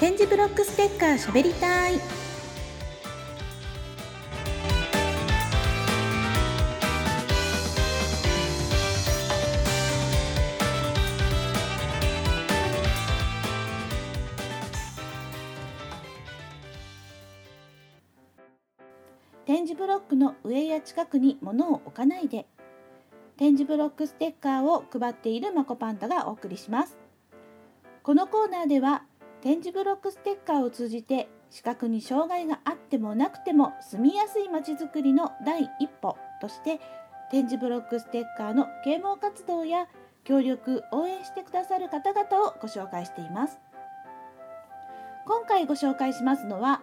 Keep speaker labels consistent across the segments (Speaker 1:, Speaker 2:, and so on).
Speaker 1: 点字ブロックステッカーしゃべりたい。点字ブロックの上や近くに物を置かないで。点字ブロックステッカーを配っているまこパンダがお送りします。このコーナーでは点字ブロックステッカーを通じて視覚に障害があってもなくても住みやすいまちづくりの第一歩として点字ブロックステッカーの啓蒙活動や協力応援してくださる方々をご紹介しています。今回ご紹介しますのは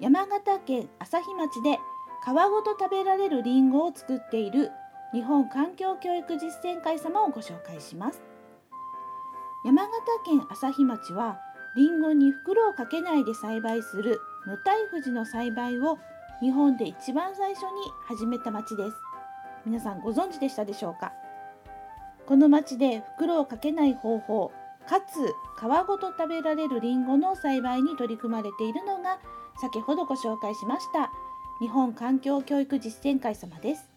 Speaker 1: 山形県朝日町で皮ごと食べられるりんごを作っている日本環境教育実践会様をご紹介します。山形県朝日町はりんごに袋をかけないで栽培する無袋富士の栽培を日本で一番最初に始めた町です。皆さんご存知でしたでしょうか？この町で袋をかけない方法かつ皮ごと食べられるりんごの栽培に取り組まれているのが先ほどご紹介しました日本環境教育実践会様です。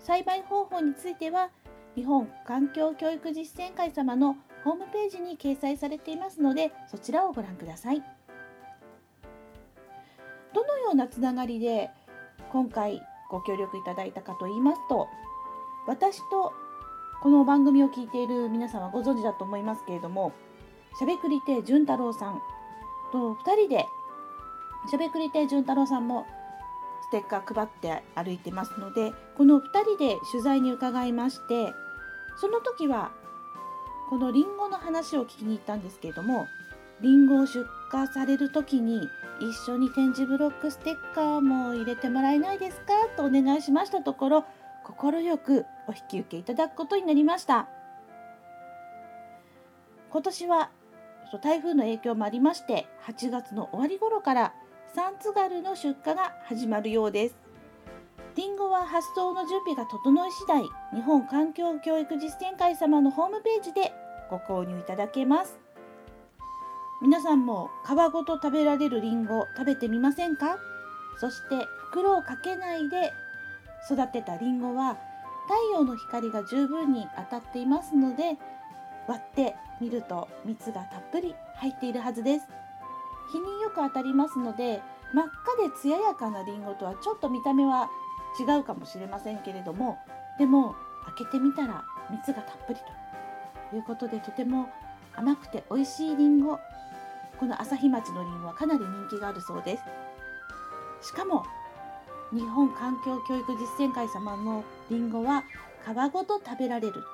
Speaker 1: 栽培方法については日本環境教育実践会様のホームページに掲載されていますのでそちらをご覧ください。どのようなつながりで今回ご協力いただいたかと言いますと私とこの番組を聞いている皆さんはご存知だと思いますけれどもしゃべくり亭潤太郎さんと2人でしゃべくり亭潤太郎さんもステッカー配って歩いてますのでこの2人で取材に伺いましてその時はこのりんごの話を聞きに行ったんですけれどもりんごを出荷される時に一緒に展示ブロックステッカーも入れてもらえないですかとお願いしましたところ快くお引き受けいただくことになりました今年は台風の影響もありまして8月の終わり頃からサンツガルの出荷が始まるようです。リンゴは発送の準備が整い次第、日本環境教育実践会様のホームページでご購入いただけます。皆さんも皮ごと食べられるりんご食べてみませんか？そして袋をかけないで育てたりんごは太陽の光が十分に当たっていますので割ってみると蜜がたっぷり入っているはずです。日によく当たりますので真っ赤で艶やかなりんごとはちょっと見た目は違うかもしれませんけれどもでも開けてみたら蜜がたっぷりということでとても甘くて美味しいりんごこの朝日町のりんごはかなり人気があるそうです。しかも日本環境教育実践会様のりんごは皮ごと食べられる。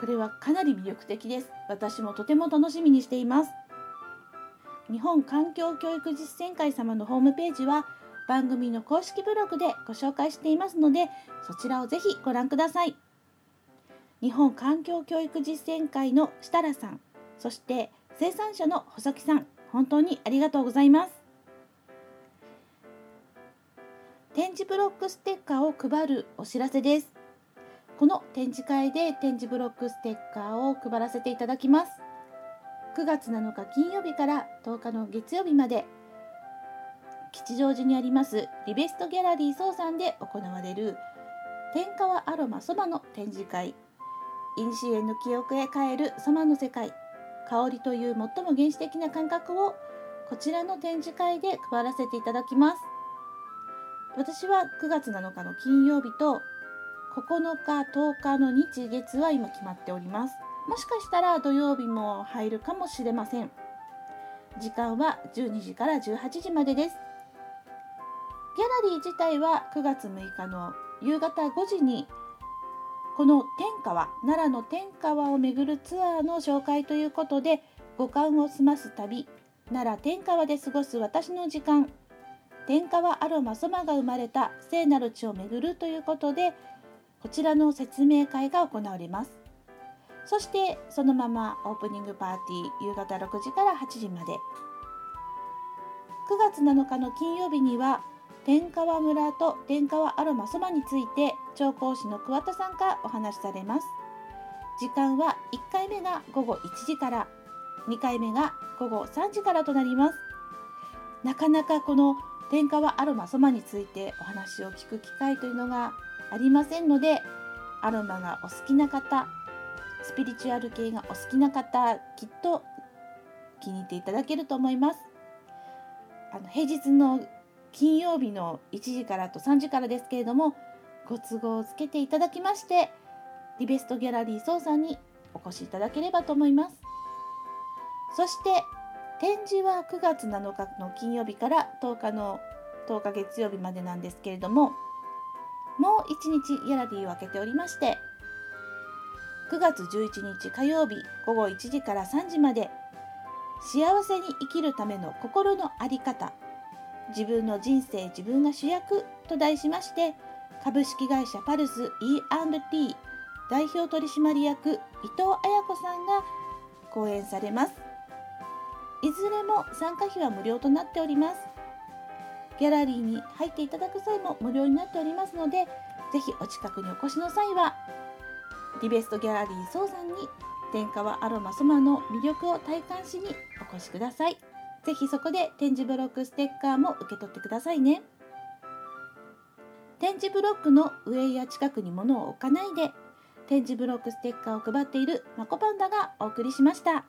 Speaker 1: これはかなり魅力的です。私もとても楽しみにしています。日本環境教育実践会様のホームページは番組の公式ブログでご紹介していますのでそちらをぜひご覧ください。日本環境教育実践会の設楽さんそして生産者の細木さん本当にありがとうございます。展示ブロックステッカーを配るお知らせです。この展示会で展示ブロックステッカーを配らせていただきます。9月7日金曜日から10日の月曜日まで吉祥寺にありますリベストギャラリー総さで行われる天川アロマそばの展示会。シエの記憶へ変えるそばの世界。香りという最も原始的な感覚をこちらの展示会で配らせていただきます。私は9月7日の金曜日と9日10日の日月は今決まっております。もしかしたら土曜日も入るかもしれません。時間は12時から18時までです。ギャラリー自体は9月6日の夕方5時にこの天川奈良の天川を巡るツアーの紹介ということで五感を済ます旅奈良天川で過ごす私の時間。天川アロマソマが生まれた聖なる地を巡るということでこちらの説明会が行われます。そしてそのままオープニングパーティー夕方6時から8時まで。9月7日の金曜日には天川村と天川アロマそばについて調香師の桑田さんがお話しされます。時間は1回目が午後1時から2回目が午後3時からとなります。なかなかこの天下はアロマソマについてお話を聞く機会というのがありませんのでアロマがお好きな方スピリチュアル系がお好きな方きっと気に入っていただけると思います。あの平日の金曜日の1時からと3時からですけれどもご都合をつけていただきましてリベストギャラリー総さんにお越しいただければと思います。そして展示は9月7日の金曜日から10日の10日月曜日までなんですけれどももう1日ギャラリーを開けておりまして9月11日火曜日午後1時から3時まで幸せに生きるための心の在り方自分の人生自分が主役と題しまして株式会社パルス E&T 代表取締役伊藤彩子さんが講演されます。いずれも参加費は無料となっております。ギャラリーに入っていただく際も無料になっておりますのでぜひお近くにお越しの際はリベストギャラリー総さんに天川アロマソマの魅力を体感しにお越しください。ぜひそこで展示ブロックステッカーも受け取ってくださいね点字ブロックの上や近くに物を置かないで点字ブロックステッカーを配っているマコパンダがお送りしました。